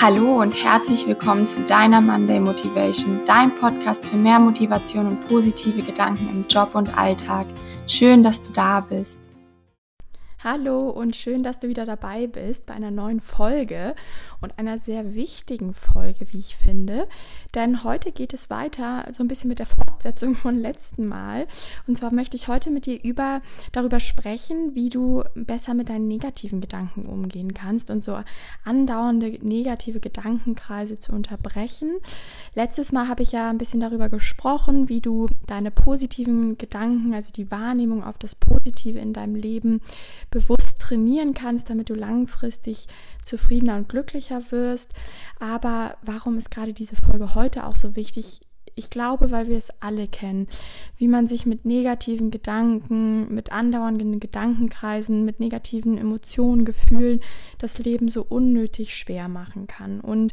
Hallo und herzlich willkommen zu deiner Monday Motivation, dein Podcast für mehr Motivation und positive Gedanken im Job und Alltag. Schön, dass du da bist. Hallo und schön, dass du wieder dabei bist bei einer neuen Folge und einer sehr wichtigen Folge, wie ich finde. Denn heute geht es weiter so ein bisschen mit der Fortsetzung von letzten Mal. Und zwar möchte ich heute mit dir über, darüber sprechen, wie du besser mit deinen negativen Gedanken umgehen kannst und so andauernde negative Gedankenkreise zu unterbrechen. Letztes Mal habe ich ja ein bisschen darüber gesprochen, wie du deine positiven Gedanken, also die Wahrnehmung auf das Positive in deinem Leben bewusst trainieren kannst, damit du langfristig zufriedener und glücklicher wirst. Aber warum ist gerade diese Folge heute auch so wichtig? Ich glaube, weil wir es alle kennen, wie man sich mit negativen Gedanken, mit andauernden Gedankenkreisen, mit negativen Emotionen, Gefühlen das Leben so unnötig schwer machen kann. Und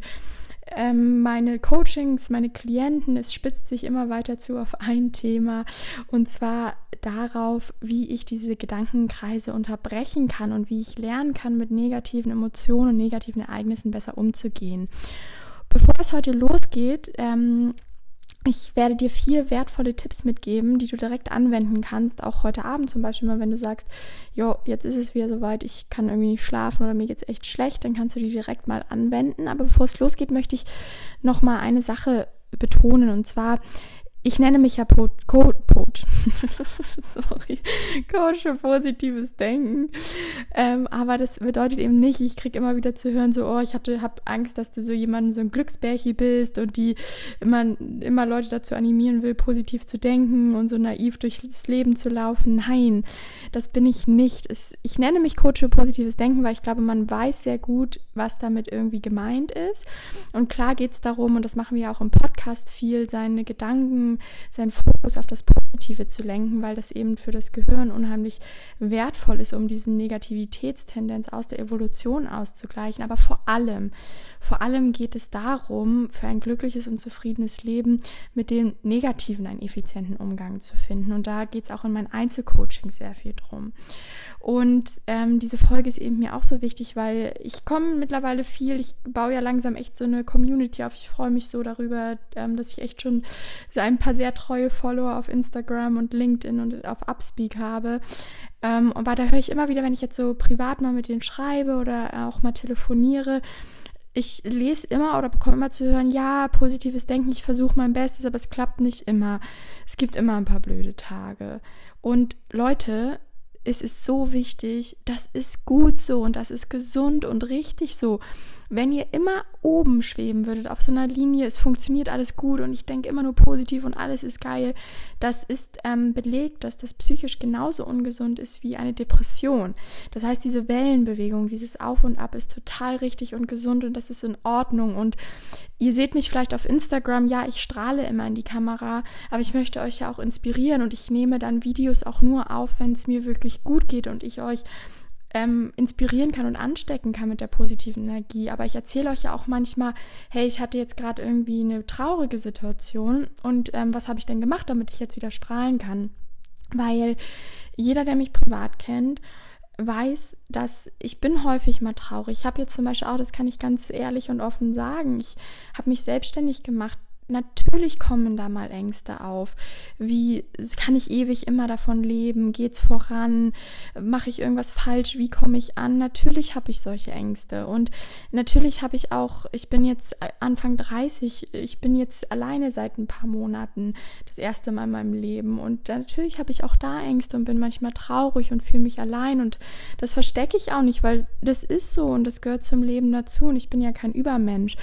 ähm, meine Coachings, meine Klienten, es spitzt sich immer weiter zu auf ein Thema und zwar darauf, wie ich diese Gedankenkreise unterbrechen kann und wie ich lernen kann, mit negativen Emotionen und negativen Ereignissen besser umzugehen. Bevor es heute losgeht, ähm, ich werde dir vier wertvolle Tipps mitgeben, die du direkt anwenden kannst, auch heute Abend zum Beispiel mal, wenn du sagst, jo, jetzt ist es wieder soweit, ich kann irgendwie nicht schlafen oder mir geht's echt schlecht, dann kannst du die direkt mal anwenden. Aber bevor es losgeht, möchte ich noch mal eine Sache betonen und zwar ich nenne mich ja po Co Coach. Sorry. Coach für positives Denken. Ähm, aber das bedeutet eben nicht, ich kriege immer wieder zu hören, so, oh, ich hatte, hab Angst, dass du so jemand, so ein Glücksbärchi bist und die immer, immer Leute dazu animieren will, positiv zu denken und so naiv durchs Leben zu laufen. Nein, das bin ich nicht. Es, ich nenne mich Coach für positives Denken, weil ich glaube, man weiß sehr gut, was damit irgendwie gemeint ist. Und klar geht es darum, und das machen wir auch im Podcast viel, seine Gedanken seinen Fokus auf das Positive zu lenken, weil das eben für das Gehirn unheimlich wertvoll ist, um diese Negativitätstendenz aus der Evolution auszugleichen. Aber vor allem, vor allem geht es darum, für ein glückliches und zufriedenes Leben mit dem Negativen einen effizienten Umgang zu finden. Und da geht es auch in meinem Einzelcoaching sehr viel drum. Und ähm, diese Folge ist eben mir auch so wichtig, weil ich komme mittlerweile viel, ich baue ja langsam echt so eine Community auf. Ich freue mich so darüber, ähm, dass ich echt schon ein paar sehr treue Follower auf Instagram und LinkedIn und auf Upspeak habe. Ähm, aber da höre ich immer wieder, wenn ich jetzt so privat mal mit denen schreibe oder auch mal telefoniere, ich lese immer oder bekomme immer zu hören, ja, positives Denken, ich versuche mein Bestes, aber es klappt nicht immer. Es gibt immer ein paar blöde Tage. Und Leute, es ist so wichtig, das ist gut so und das ist gesund und richtig so. Wenn ihr immer oben schweben würdet auf so einer Linie, es funktioniert alles gut und ich denke immer nur positiv und alles ist geil, das ist ähm, belegt, dass das psychisch genauso ungesund ist wie eine Depression. Das heißt, diese Wellenbewegung, dieses Auf und Ab ist total richtig und gesund und das ist in Ordnung. Und ihr seht mich vielleicht auf Instagram, ja, ich strahle immer in die Kamera, aber ich möchte euch ja auch inspirieren und ich nehme dann Videos auch nur auf, wenn es mir wirklich gut geht und ich euch ähm, inspirieren kann und anstecken kann mit der positiven Energie. Aber ich erzähle euch ja auch manchmal, hey, ich hatte jetzt gerade irgendwie eine traurige Situation und ähm, was habe ich denn gemacht, damit ich jetzt wieder strahlen kann? Weil jeder, der mich privat kennt, weiß, dass ich bin häufig mal traurig. Ich habe jetzt zum Beispiel auch, das kann ich ganz ehrlich und offen sagen, ich habe mich selbstständig gemacht Natürlich kommen da mal Ängste auf. Wie kann ich ewig immer davon leben? Geht's voran? Mache ich irgendwas falsch? Wie komme ich an? Natürlich habe ich solche Ängste. Und natürlich habe ich auch, ich bin jetzt Anfang 30, ich bin jetzt alleine seit ein paar Monaten das erste Mal in meinem Leben. Und natürlich habe ich auch da Ängste und bin manchmal traurig und fühle mich allein. Und das verstecke ich auch nicht, weil das ist so und das gehört zum Leben dazu. Und ich bin ja kein Übermensch.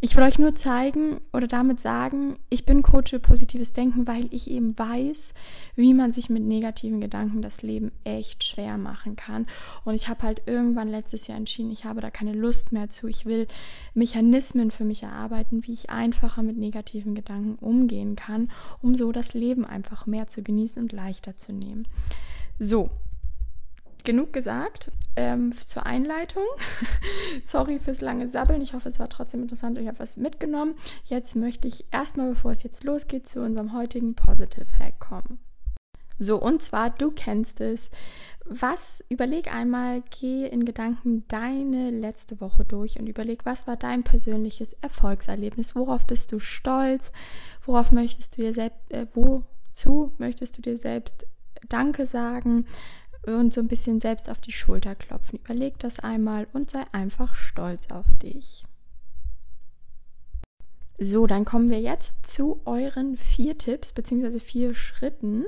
Ich will euch nur zeigen oder damit sagen, ich bin Coach für positives Denken, weil ich eben weiß, wie man sich mit negativen Gedanken das Leben echt schwer machen kann. Und ich habe halt irgendwann letztes Jahr entschieden, ich habe da keine Lust mehr zu. Ich will Mechanismen für mich erarbeiten, wie ich einfacher mit negativen Gedanken umgehen kann, um so das Leben einfach mehr zu genießen und leichter zu nehmen. So, genug gesagt ähm, zur Einleitung. Sorry fürs lange Sabbeln. Ich hoffe, es war trotzdem interessant und ich habe was mitgenommen. Jetzt möchte ich erstmal, bevor es jetzt losgeht, zu unserem heutigen Positive Hack kommen. So, und zwar, du kennst es. was, überleg einmal, geh in Gedanken deine letzte Woche durch und überleg, was war dein persönliches Erfolgserlebnis? Worauf bist du stolz? Worauf möchtest du dir selbst, äh, wozu möchtest du dir selbst Danke sagen? Und so ein bisschen selbst auf die Schulter klopfen. Überleg das einmal und sei einfach stolz auf dich. So, dann kommen wir jetzt zu euren vier Tipps bzw. vier Schritten,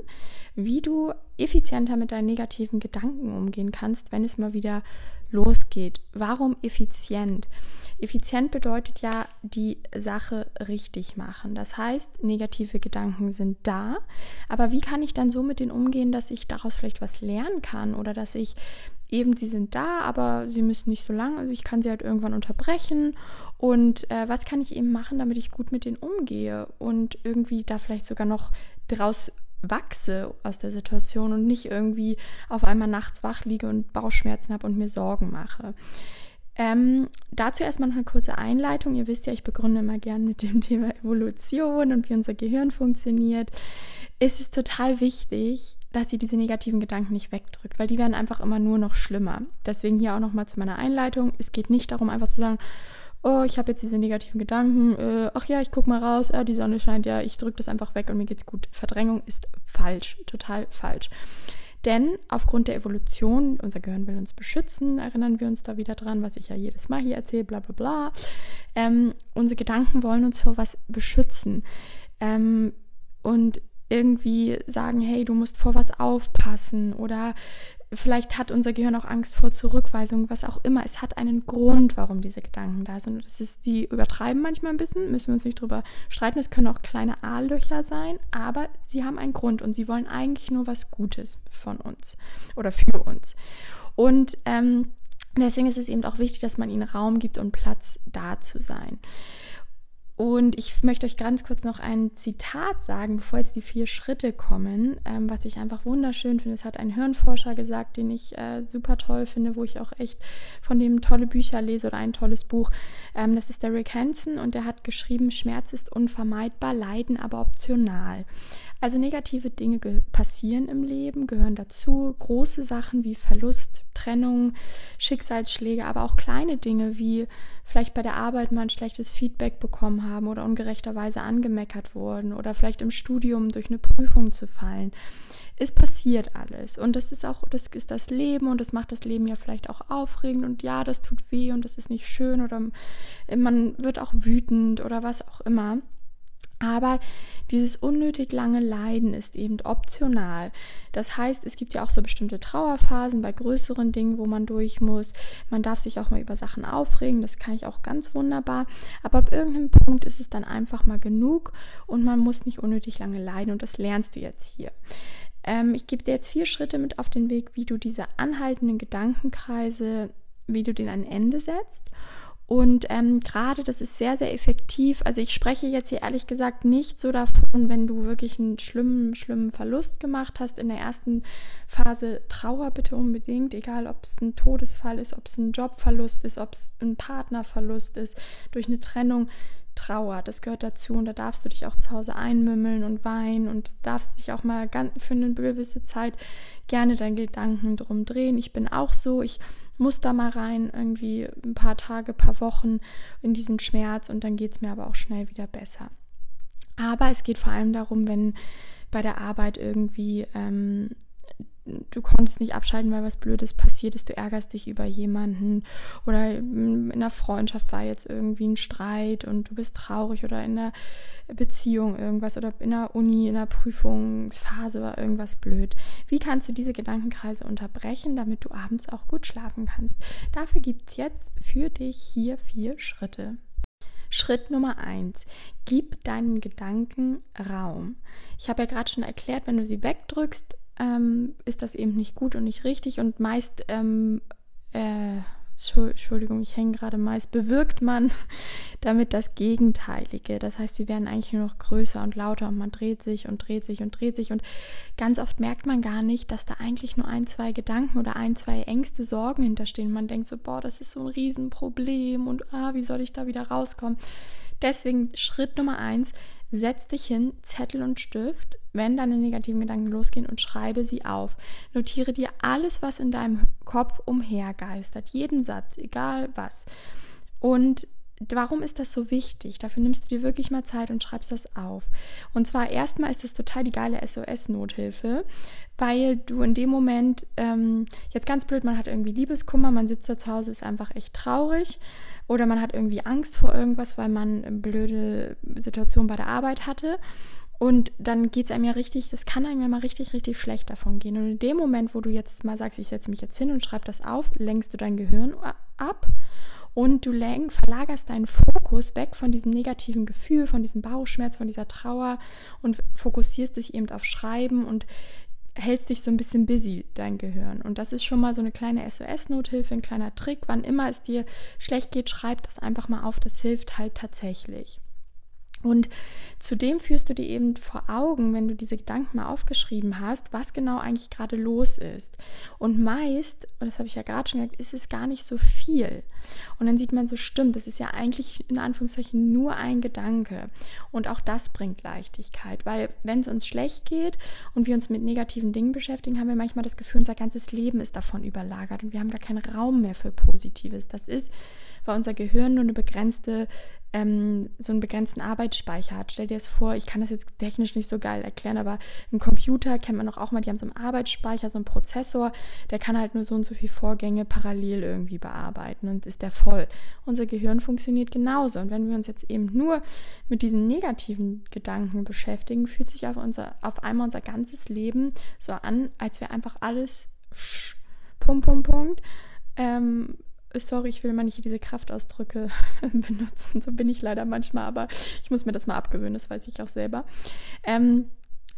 wie du effizienter mit deinen negativen Gedanken umgehen kannst, wenn es mal wieder losgeht. Warum effizient? Effizient bedeutet ja die Sache richtig machen. Das heißt, negative Gedanken sind da, aber wie kann ich dann so mit denen umgehen, dass ich daraus vielleicht was lernen kann oder dass ich eben, sie sind da, aber sie müssen nicht so lang. Also ich kann sie halt irgendwann unterbrechen. Und äh, was kann ich eben machen, damit ich gut mit denen umgehe und irgendwie da vielleicht sogar noch draus wachse aus der Situation und nicht irgendwie auf einmal nachts wach liege und Bauchschmerzen habe und mir Sorgen mache. Ähm, dazu erstmal noch eine kurze Einleitung. Ihr wisst ja, ich begründe immer gern mit dem Thema Evolution und wie unser Gehirn funktioniert. Ist es total wichtig, dass ihr diese negativen Gedanken nicht wegdrückt, weil die werden einfach immer nur noch schlimmer. Deswegen hier auch nochmal zu meiner Einleitung. Es geht nicht darum, einfach zu sagen, oh, ich habe jetzt diese negativen Gedanken, äh, ach ja, ich guck mal raus, äh, die Sonne scheint ja, ich drücke das einfach weg und mir geht's gut. Verdrängung ist falsch, total falsch. Denn aufgrund der Evolution, unser Gehirn will uns beschützen, erinnern wir uns da wieder dran, was ich ja jedes Mal hier erzähle, bla bla bla. Ähm, unsere Gedanken wollen uns vor was beschützen. Ähm, und irgendwie sagen, hey, du musst vor was aufpassen oder Vielleicht hat unser Gehirn auch Angst vor Zurückweisung, was auch immer. Es hat einen Grund, warum diese Gedanken da sind. das ist, die übertreiben manchmal ein bisschen, müssen wir uns nicht drüber streiten. Es können auch kleine A-Löcher sein, aber sie haben einen Grund und sie wollen eigentlich nur was Gutes von uns oder für uns. Und ähm, deswegen ist es eben auch wichtig, dass man ihnen Raum gibt und Platz da zu sein. Und ich möchte euch ganz kurz noch ein Zitat sagen, bevor jetzt die vier Schritte kommen, ähm, was ich einfach wunderschön finde. Es hat ein Hirnforscher gesagt, den ich äh, super toll finde, wo ich auch echt von dem tolle Bücher lese oder ein tolles Buch. Ähm, das ist der Rick Hansen und der hat geschrieben, Schmerz ist unvermeidbar, Leiden aber optional. Also negative Dinge passieren im Leben, gehören dazu. Große Sachen wie Verlust, Trennung, Schicksalsschläge, aber auch kleine Dinge wie vielleicht bei der Arbeit mal ein schlechtes Feedback bekommen haben oder ungerechterweise angemeckert wurden oder vielleicht im Studium durch eine Prüfung zu fallen. Es passiert alles und das ist auch, das ist das Leben und das macht das Leben ja vielleicht auch aufregend und ja, das tut weh und das ist nicht schön oder man wird auch wütend oder was auch immer. Aber dieses unnötig lange Leiden ist eben optional. Das heißt, es gibt ja auch so bestimmte Trauerphasen bei größeren Dingen, wo man durch muss. Man darf sich auch mal über Sachen aufregen, das kann ich auch ganz wunderbar. Aber ab irgendeinem Punkt ist es dann einfach mal genug und man muss nicht unnötig lange leiden und das lernst du jetzt hier. Ähm, ich gebe dir jetzt vier Schritte mit auf den Weg, wie du diese anhaltenden Gedankenkreise, wie du denen ein Ende setzt und ähm, gerade das ist sehr, sehr effektiv. Also ich spreche jetzt hier ehrlich gesagt nicht so davon, wenn du wirklich einen schlimmen, schlimmen Verlust gemacht hast. In der ersten Phase Trauer bitte unbedingt, egal ob es ein Todesfall ist, ob es ein Jobverlust ist, ob es ein Partnerverlust ist, durch eine Trennung. Trauer, das gehört dazu und da darfst du dich auch zu Hause einmümmeln und weinen und darfst dich auch mal für eine gewisse Zeit gerne deinen Gedanken drum drehen. Ich bin auch so, ich muss da mal rein, irgendwie ein paar Tage, paar Wochen in diesen Schmerz und dann geht es mir aber auch schnell wieder besser. Aber es geht vor allem darum, wenn bei der Arbeit irgendwie ähm, du konntest nicht abschalten, weil was Blödes passiert ist, du ärgerst dich über jemanden oder in einer Freundschaft war jetzt irgendwie ein Streit und du bist traurig oder in einer Beziehung irgendwas oder in der Uni, in der Prüfungsphase war irgendwas blöd. Wie kannst du diese Gedankenkreise unterbrechen, damit du abends auch gut schlafen kannst? Dafür gibt es jetzt für dich hier vier Schritte. Schritt Nummer eins: Gib deinen Gedanken Raum. Ich habe ja gerade schon erklärt, wenn du sie wegdrückst, ähm, ist das eben nicht gut und nicht richtig und meist, ähm, äh, Entschuldigung, ich hänge gerade meist, bewirkt man damit das Gegenteilige. Das heißt, sie werden eigentlich nur noch größer und lauter und man dreht sich und dreht sich und dreht sich und ganz oft merkt man gar nicht, dass da eigentlich nur ein, zwei Gedanken oder ein, zwei Ängste, Sorgen hinterstehen. Man denkt so, boah, das ist so ein Riesenproblem und ah, wie soll ich da wieder rauskommen? Deswegen Schritt Nummer eins, setz dich hin, Zettel und Stift, wenn deine negativen Gedanken losgehen und schreibe sie auf. Notiere dir alles, was in deinem Kopf umhergeistert, jeden Satz, egal was. Und warum ist das so wichtig? Dafür nimmst du dir wirklich mal Zeit und schreibst das auf. Und zwar erstmal ist das total die geile SOS-Nothilfe, weil du in dem Moment, ähm, jetzt ganz blöd, man hat irgendwie Liebeskummer, man sitzt da zu Hause, ist einfach echt traurig oder man hat irgendwie Angst vor irgendwas, weil man eine blöde Situation bei der Arbeit hatte. Und dann geht es einem ja richtig, das kann einem ja mal richtig, richtig schlecht davon gehen. Und in dem Moment, wo du jetzt mal sagst, ich setze mich jetzt hin und schreibe das auf, lenkst du dein Gehirn ab und du lenk, verlagerst deinen Fokus weg von diesem negativen Gefühl, von diesem Bauchschmerz, von dieser Trauer und fokussierst dich eben auf Schreiben und hältst dich so ein bisschen busy, dein Gehirn. Und das ist schon mal so eine kleine SOS-Nothilfe, ein kleiner Trick. Wann immer es dir schlecht geht, schreib das einfach mal auf. Das hilft halt tatsächlich. Und zudem führst du dir eben vor Augen, wenn du diese Gedanken mal aufgeschrieben hast, was genau eigentlich gerade los ist. Und meist, und das habe ich ja gerade schon gesagt, ist es gar nicht so viel. Und dann sieht man so, stimmt, das ist ja eigentlich in Anführungszeichen nur ein Gedanke. Und auch das bringt Leichtigkeit, weil wenn es uns schlecht geht und wir uns mit negativen Dingen beschäftigen, haben wir manchmal das Gefühl, unser ganzes Leben ist davon überlagert und wir haben gar keinen Raum mehr für Positives. Das ist, weil unser Gehirn nur eine begrenzte ähm, so einen begrenzten Arbeitsspeicher hat. Stell dir das vor, ich kann das jetzt technisch nicht so geil erklären, aber ein Computer kennt man doch auch mal, die haben so einen Arbeitsspeicher, so einen Prozessor, der kann halt nur so und so viele Vorgänge parallel irgendwie bearbeiten und ist der voll. Unser Gehirn funktioniert genauso. Und wenn wir uns jetzt eben nur mit diesen negativen Gedanken beschäftigen, fühlt sich auf, unser, auf einmal unser ganzes Leben so an, als wäre einfach alles Punkt, Punkt, Punkt. Ähm, sorry, ich will mal nicht diese Kraftausdrücke benutzen. So bin ich leider manchmal, aber ich muss mir das mal abgewöhnen, das weiß ich auch selber. Ähm,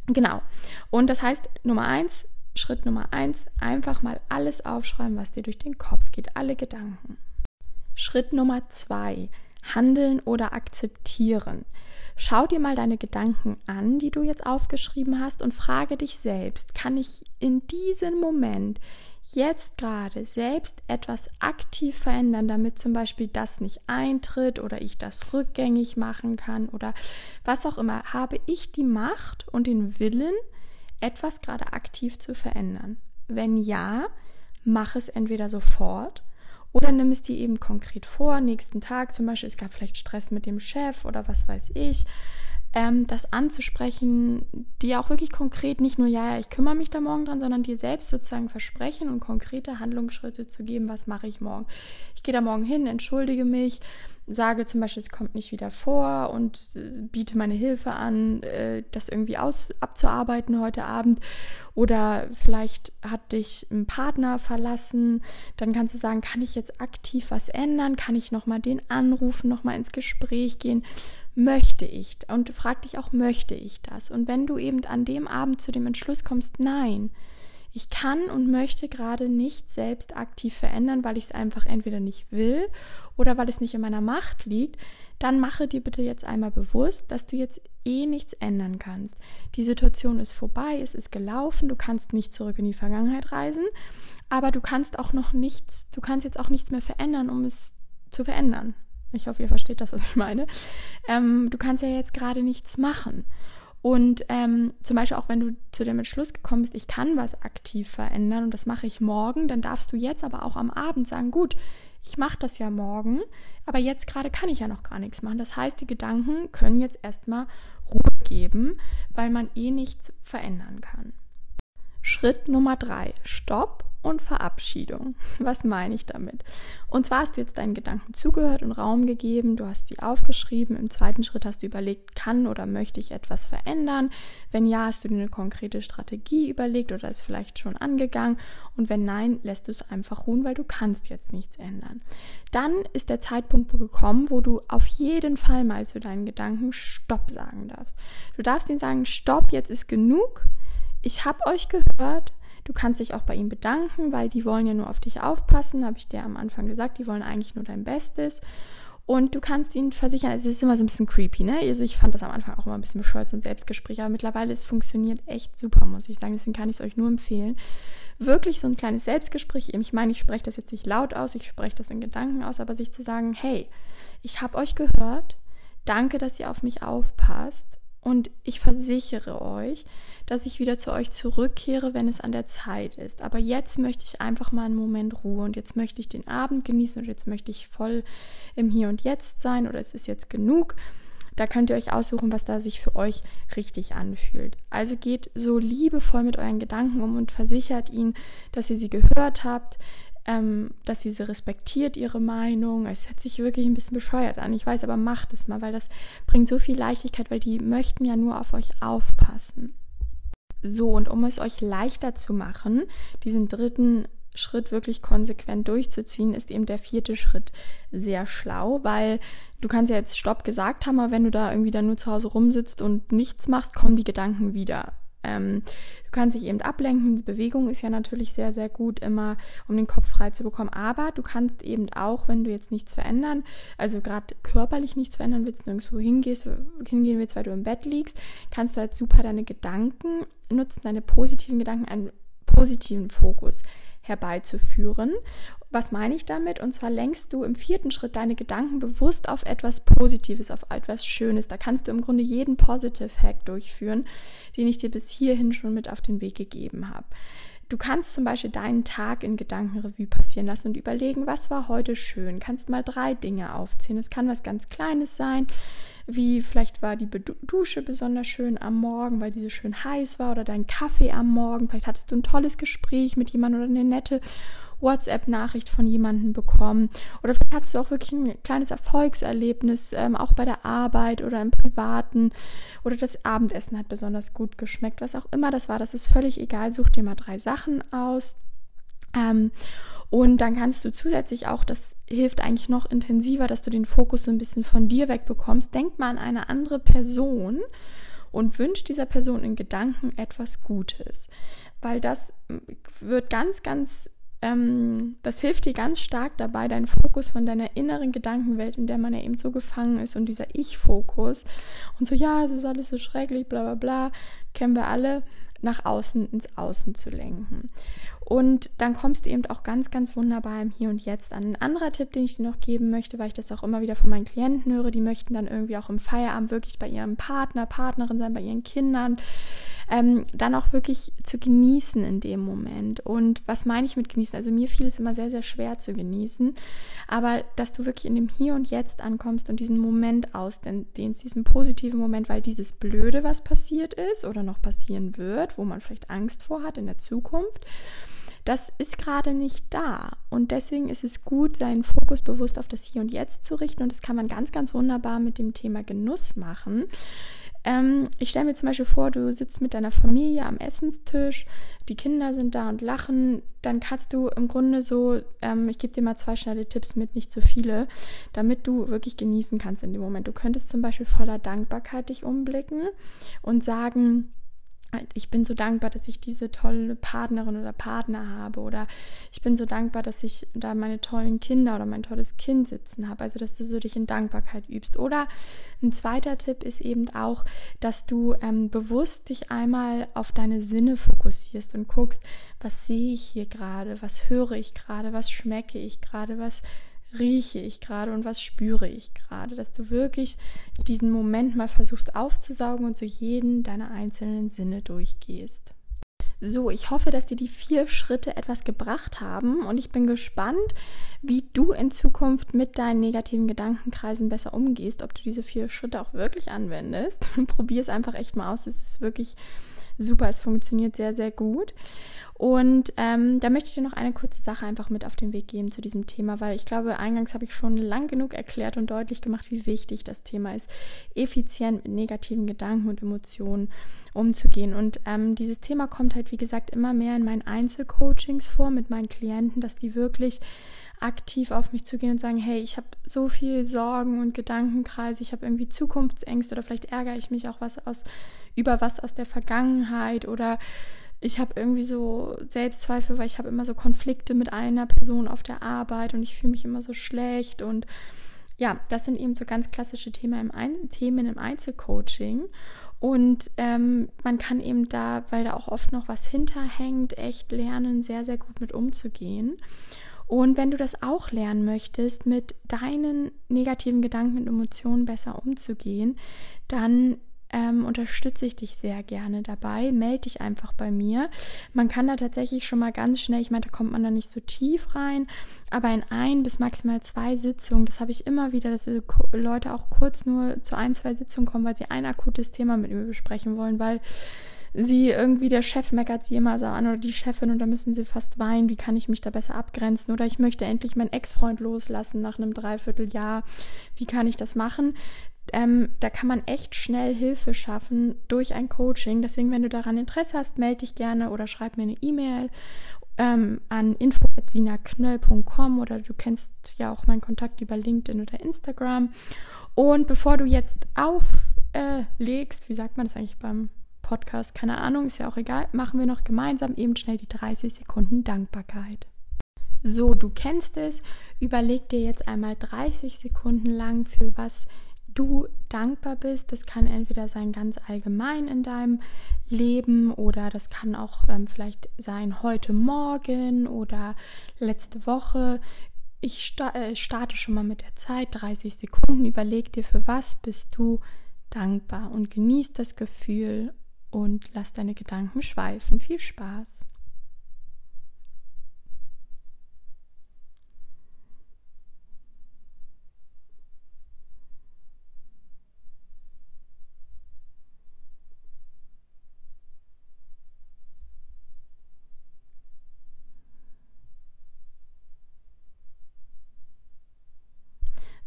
genau. Und das heißt, Nummer eins, Schritt Nummer eins, einfach mal alles aufschreiben, was dir durch den Kopf geht, alle Gedanken. Schritt Nummer zwei, handeln oder akzeptieren. Schau dir mal deine Gedanken an, die du jetzt aufgeschrieben hast und frage dich selbst, kann ich in diesem Moment jetzt gerade selbst etwas aktiv verändern, damit zum Beispiel das nicht eintritt oder ich das rückgängig machen kann oder was auch immer, habe ich die Macht und den Willen, etwas gerade aktiv zu verändern? Wenn ja, mach es entweder sofort oder nimm es dir eben konkret vor, nächsten Tag zum Beispiel, es gab vielleicht Stress mit dem Chef oder was weiß ich ähm, das anzusprechen, dir auch wirklich konkret nicht nur, ja, ja, ich kümmere mich da morgen dran, sondern dir selbst sozusagen versprechen und konkrete Handlungsschritte zu geben, was mache ich morgen. Ich gehe da morgen hin, entschuldige mich, sage zum Beispiel, es kommt nicht wieder vor und äh, biete meine Hilfe an, äh, das irgendwie aus, abzuarbeiten heute Abend. Oder vielleicht hat dich ein Partner verlassen, dann kannst du sagen, kann ich jetzt aktiv was ändern? Kann ich nochmal den anrufen, nochmal ins Gespräch gehen? Möchte ich und frag dich auch, möchte ich das? Und wenn du eben an dem Abend zu dem Entschluss kommst, nein, ich kann und möchte gerade nicht selbst aktiv verändern, weil ich es einfach entweder nicht will oder weil es nicht in meiner Macht liegt, dann mache dir bitte jetzt einmal bewusst, dass du jetzt eh nichts ändern kannst. Die Situation ist vorbei, es ist gelaufen, du kannst nicht zurück in die Vergangenheit reisen, aber du kannst auch noch nichts, du kannst jetzt auch nichts mehr verändern, um es zu verändern. Ich hoffe, ihr versteht das, was ich meine. Ähm, du kannst ja jetzt gerade nichts machen. Und ähm, zum Beispiel auch wenn du zu dem Entschluss gekommen bist, ich kann was aktiv verändern und das mache ich morgen, dann darfst du jetzt aber auch am Abend sagen, gut, ich mache das ja morgen, aber jetzt gerade kann ich ja noch gar nichts machen. Das heißt, die Gedanken können jetzt erstmal Ruhe geben, weil man eh nichts verändern kann. Schritt Nummer drei, Stopp und Verabschiedung. Was meine ich damit? Und zwar hast du jetzt deinen Gedanken zugehört und Raum gegeben, du hast sie aufgeschrieben. Im zweiten Schritt hast du überlegt, kann oder möchte ich etwas verändern? Wenn ja, hast du dir eine konkrete Strategie überlegt oder ist vielleicht schon angegangen? Und wenn nein, lässt du es einfach ruhen, weil du kannst jetzt nichts ändern. Dann ist der Zeitpunkt gekommen, wo du auf jeden Fall mal zu deinen Gedanken Stopp sagen darfst. Du darfst ihnen sagen, Stopp, jetzt ist genug. Ich habe euch gehört, Du kannst dich auch bei ihm bedanken, weil die wollen ja nur auf dich aufpassen, habe ich dir am Anfang gesagt, die wollen eigentlich nur dein Bestes. Und du kannst ihnen versichern, es ist immer so ein bisschen creepy, ne? Also ich fand das am Anfang auch immer ein bisschen bescheuert, so ein Selbstgespräch, aber mittlerweile es funktioniert echt super, muss ich sagen. Deswegen kann ich es euch nur empfehlen. Wirklich so ein kleines Selbstgespräch. Ich meine, ich spreche das jetzt nicht laut aus, ich spreche das in Gedanken aus, aber sich zu sagen, hey, ich habe euch gehört, danke, dass ihr auf mich aufpasst Und ich versichere euch, dass ich wieder zu euch zurückkehre, wenn es an der Zeit ist. Aber jetzt möchte ich einfach mal einen Moment Ruhe und jetzt möchte ich den Abend genießen und jetzt möchte ich voll im Hier und Jetzt sein oder es ist jetzt genug. Da könnt ihr euch aussuchen, was da sich für euch richtig anfühlt. Also geht so liebevoll mit euren Gedanken um und versichert ihn, dass ihr sie gehört habt, ähm, dass sie sie respektiert, ihre Meinung. Es hört sich wirklich ein bisschen bescheuert an. Ich weiß, aber macht es mal, weil das bringt so viel Leichtigkeit, weil die möchten ja nur auf euch aufpassen. So, und um es euch leichter zu machen, diesen dritten Schritt wirklich konsequent durchzuziehen, ist eben der vierte Schritt sehr schlau, weil du kannst ja jetzt Stopp gesagt haben, aber wenn du da irgendwie dann nur zu Hause rumsitzt und nichts machst, kommen die Gedanken wieder. Ähm, du kannst dich eben ablenken. Die Bewegung ist ja natürlich sehr, sehr gut immer, um den Kopf frei zu bekommen. Aber du kannst eben auch, wenn du jetzt nichts verändern, also gerade körperlich nichts verändern willst, nirgendwo hingehst, hingehen willst, weil du im Bett liegst, kannst du halt super deine Gedanken nutzen, deine positiven Gedanken, einen positiven Fokus herbeizuführen. Was meine ich damit? Und zwar lenkst du im vierten Schritt deine Gedanken bewusst auf etwas Positives, auf etwas Schönes. Da kannst du im Grunde jeden Positive Hack durchführen, den ich dir bis hierhin schon mit auf den Weg gegeben habe. Du kannst zum Beispiel deinen Tag in Gedankenrevue passieren lassen und überlegen, was war heute schön. Kannst mal drei Dinge aufzählen. Es kann was ganz Kleines sein, wie vielleicht war die Dusche besonders schön am Morgen, weil diese schön heiß war, oder dein Kaffee am Morgen. Vielleicht hattest du ein tolles Gespräch mit jemandem oder eine nette WhatsApp-Nachricht von jemandem bekommen. Oder vielleicht hast du auch wirklich ein kleines Erfolgserlebnis, ähm, auch bei der Arbeit oder im Privaten. Oder das Abendessen hat besonders gut geschmeckt. Was auch immer das war, das ist völlig egal. Such dir mal drei Sachen aus. Ähm, und dann kannst du zusätzlich auch, das hilft eigentlich noch intensiver, dass du den Fokus so ein bisschen von dir wegbekommst. Denk mal an eine andere Person und wünsch dieser Person in Gedanken etwas Gutes. Weil das wird ganz, ganz ähm, das hilft dir ganz stark dabei, deinen Fokus von deiner inneren Gedankenwelt, in der man ja eben so gefangen ist und dieser Ich-Fokus und so, ja, das ist alles so schrecklich, bla bla bla, kennen wir alle, nach außen ins Außen zu lenken. Und dann kommst du eben auch ganz, ganz wunderbar im Hier und Jetzt an. Ein anderer Tipp, den ich dir noch geben möchte, weil ich das auch immer wieder von meinen Klienten höre, die möchten dann irgendwie auch im Feierabend wirklich bei ihrem Partner, Partnerin sein, bei ihren Kindern, ähm, dann auch wirklich zu genießen in dem Moment. Und was meine ich mit genießen? Also mir fiel es immer sehr, sehr schwer zu genießen, aber dass du wirklich in dem Hier und Jetzt ankommst und diesen Moment ausdehnst, diesen positiven Moment, weil dieses Blöde, was passiert ist oder noch passieren wird, wo man vielleicht Angst vor hat in der Zukunft, das ist gerade nicht da. Und deswegen ist es gut, seinen Fokus bewusst auf das Hier und Jetzt zu richten. Und das kann man ganz, ganz wunderbar mit dem Thema Genuss machen. Ähm, ich stelle mir zum Beispiel vor, du sitzt mit deiner Familie am Essenstisch, die Kinder sind da und lachen, dann kannst du im Grunde so, ähm, ich gebe dir mal zwei schnelle Tipps mit, nicht zu viele, damit du wirklich genießen kannst in dem Moment. Du könntest zum Beispiel voller Dankbarkeit dich umblicken und sagen, ich bin so dankbar, dass ich diese tolle Partnerin oder Partner habe oder ich bin so dankbar, dass ich da meine tollen Kinder oder mein tolles Kind sitzen habe. Also, dass du so dich in Dankbarkeit übst. Oder ein zweiter Tipp ist eben auch, dass du ähm, bewusst dich einmal auf deine Sinne fokussierst und guckst, was sehe ich hier gerade, was höre ich gerade, was schmecke ich gerade, was rieche ich gerade und was spüre ich gerade, dass du wirklich diesen Moment mal versuchst aufzusaugen und so jeden deiner einzelnen Sinne durchgehst. So, ich hoffe, dass dir die vier Schritte etwas gebracht haben und ich bin gespannt, wie du in Zukunft mit deinen negativen Gedankenkreisen besser umgehst, ob du diese vier Schritte auch wirklich anwendest. Probier es einfach echt mal aus. Es ist wirklich super, es funktioniert sehr, sehr gut. Und ähm, da möchte ich dir noch eine kurze Sache einfach mit auf den Weg geben zu diesem Thema, weil ich glaube, eingangs habe ich schon lang genug erklärt und deutlich gemacht, wie wichtig das Thema ist, effizient mit negativen Gedanken und Emotionen umzugehen. Und ähm, dieses Thema kommt halt, wie gesagt, immer mehr in meinen Einzelcoachings vor mit meinen Klienten, dass die wirklich aktiv auf mich zugehen und sagen, hey, ich habe so viel Sorgen und Gedankenkreise, ich habe irgendwie Zukunftsängste oder vielleicht ärgere ich mich auch was aus über was aus der Vergangenheit oder ich habe irgendwie so Selbstzweifel, weil ich habe immer so Konflikte mit einer Person auf der Arbeit und ich fühle mich immer so schlecht und ja, das sind eben so ganz klassische Themen im, Ein Themen im Einzelcoaching. Und ähm, man kann eben da, weil da auch oft noch was hinterhängt, echt lernen, sehr, sehr gut mit umzugehen. Und wenn du das auch lernen möchtest, mit deinen negativen Gedanken und Emotionen besser umzugehen, dann ähm, unterstütze ich dich sehr gerne dabei. Melde dich einfach bei mir. Man kann da tatsächlich schon mal ganz schnell, ich meine, da kommt man da nicht so tief rein, aber in ein bis maximal zwei Sitzungen, das habe ich immer wieder, dass Leute auch kurz nur zu ein, zwei Sitzungen kommen, weil sie ein akutes Thema mit mir besprechen wollen, weil sie irgendwie, der Chef meckert sie immer so an oder die Chefin und da müssen sie fast weinen, wie kann ich mich da besser abgrenzen oder ich möchte endlich meinen Ex-Freund loslassen nach einem Dreivierteljahr, wie kann ich das machen? Ähm, da kann man echt schnell Hilfe schaffen durch ein Coaching. Deswegen, wenn du daran Interesse hast, melde dich gerne oder schreib mir eine E-Mail ähm, an info.sinaknöll.com oder du kennst ja auch meinen Kontakt über LinkedIn oder Instagram. Und bevor du jetzt auflegst, äh, wie sagt man das eigentlich beim Podcast? Keine Ahnung, ist ja auch egal, machen wir noch gemeinsam eben schnell die 30 Sekunden Dankbarkeit. So, du kennst es. Überleg dir jetzt einmal 30 Sekunden lang, für was du dankbar bist. Das kann entweder sein ganz allgemein in deinem Leben oder das kann auch ähm, vielleicht sein heute Morgen oder letzte Woche. Ich sta äh, starte schon mal mit der Zeit, 30 Sekunden. Überleg dir, für was bist du dankbar und genieß das Gefühl und lass deine Gedanken schweifen. Viel Spaß!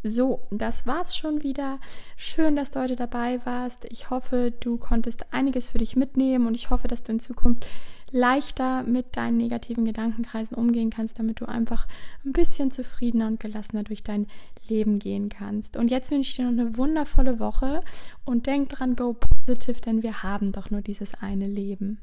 So, das war's schon wieder. Schön, dass du heute dabei warst. Ich hoffe, du konntest einiges für dich mitnehmen und ich hoffe, dass du in Zukunft leichter mit deinen negativen Gedankenkreisen umgehen kannst, damit du einfach ein bisschen zufriedener und gelassener durch dein Leben gehen kannst. Und jetzt wünsche ich dir noch eine wundervolle Woche und denk dran, go positive, denn wir haben doch nur dieses eine Leben.